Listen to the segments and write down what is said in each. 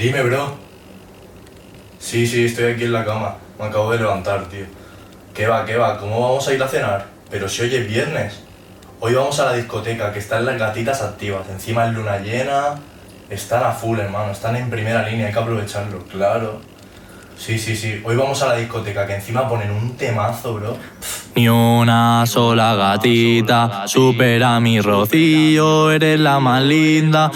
Dime, bro. Sí, sí, estoy aquí en la cama. Me acabo de levantar, tío. ¿Qué va, qué va? ¿Cómo vamos a ir a cenar? Pero si hoy es viernes. Hoy vamos a la discoteca, que están las gatitas activas. Encima es luna llena. Están a full, hermano. Están en primera línea, hay que aprovecharlo, claro. Sí, sí, sí. Hoy vamos a la discoteca, que encima ponen un temazo, bro. Ni una sola gatita supera mi rocío, eres la más linda.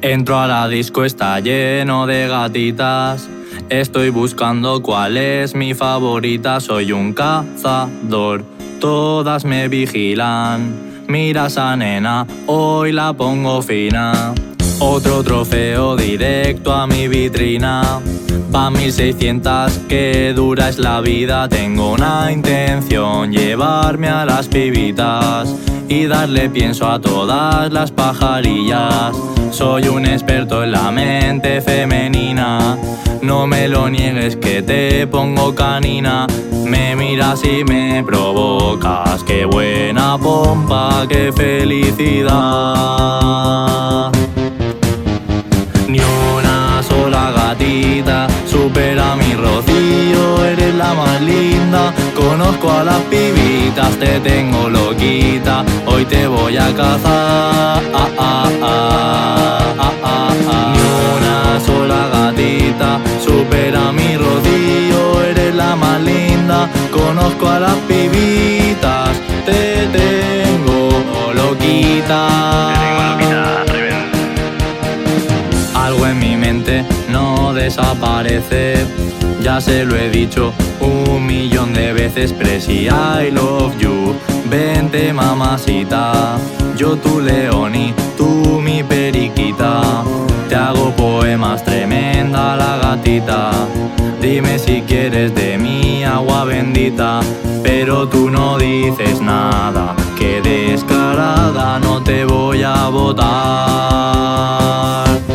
Entro a la disco, está lleno de gatitas. Estoy buscando cuál es mi favorita, soy un cazador. Todas me vigilan. Mira esa nena, hoy la pongo fina. Otro trofeo directo a mi vitrina. Pa' 1600, que dura es la vida. Tengo una intención, llevarme a las pibitas y darle pienso a todas las pajarillas. Soy un experto en la mente femenina. No me lo niegues que te pongo canina. Me miras y me provocas. Qué buena pompa, qué felicidad. Ni una sola gatita supera mi rocío, eres la más linda. Conozco a las te tengo loquita. Hoy te voy a cazar. Ah, ah, ah. Ni una sola gatita supera mi rocío, eres la más linda. Conozco a las pibitas, te tengo loquita. Algo en mi mente no desaparece. Ya se lo he dicho un millón de veces. Presi, I love you. Vente, mamacita. Yo tu leoni, tú mi periquita. Te hago poemas, tremenda la gatita. Dime si quieres de mi agua bendita. Pero tú no dices nada. Que descarada no te voy a votar.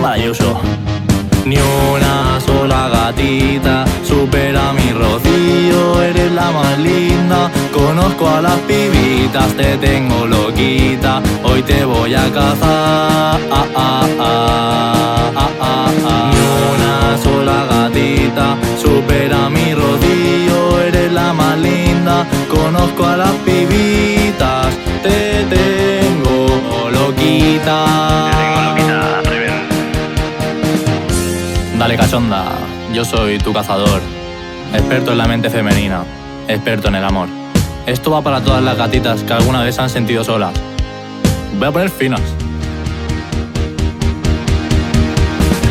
Maravilloso. Ni una gatita supera mi rocío, eres la más linda. Conozco a las pibitas, te tengo loquita. Hoy te voy a cazar. Ah, ah, ah, ah, ah, ah. Ni una sola gatita supera mi rocío, eres la más linda. Conozco a las pibitas, te tengo loquita. Dale cachonda, yo soy tu cazador, experto en la mente femenina, experto en el amor. Esto va para todas las gatitas que alguna vez han sentido solas. Voy a poner finas.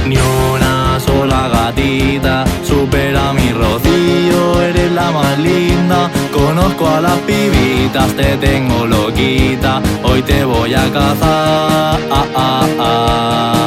Ni una sola gatita supera mi rocío, eres la más linda. Conozco a las pibitas, te tengo loquita. Hoy te voy a cazar. Ah, ah, ah,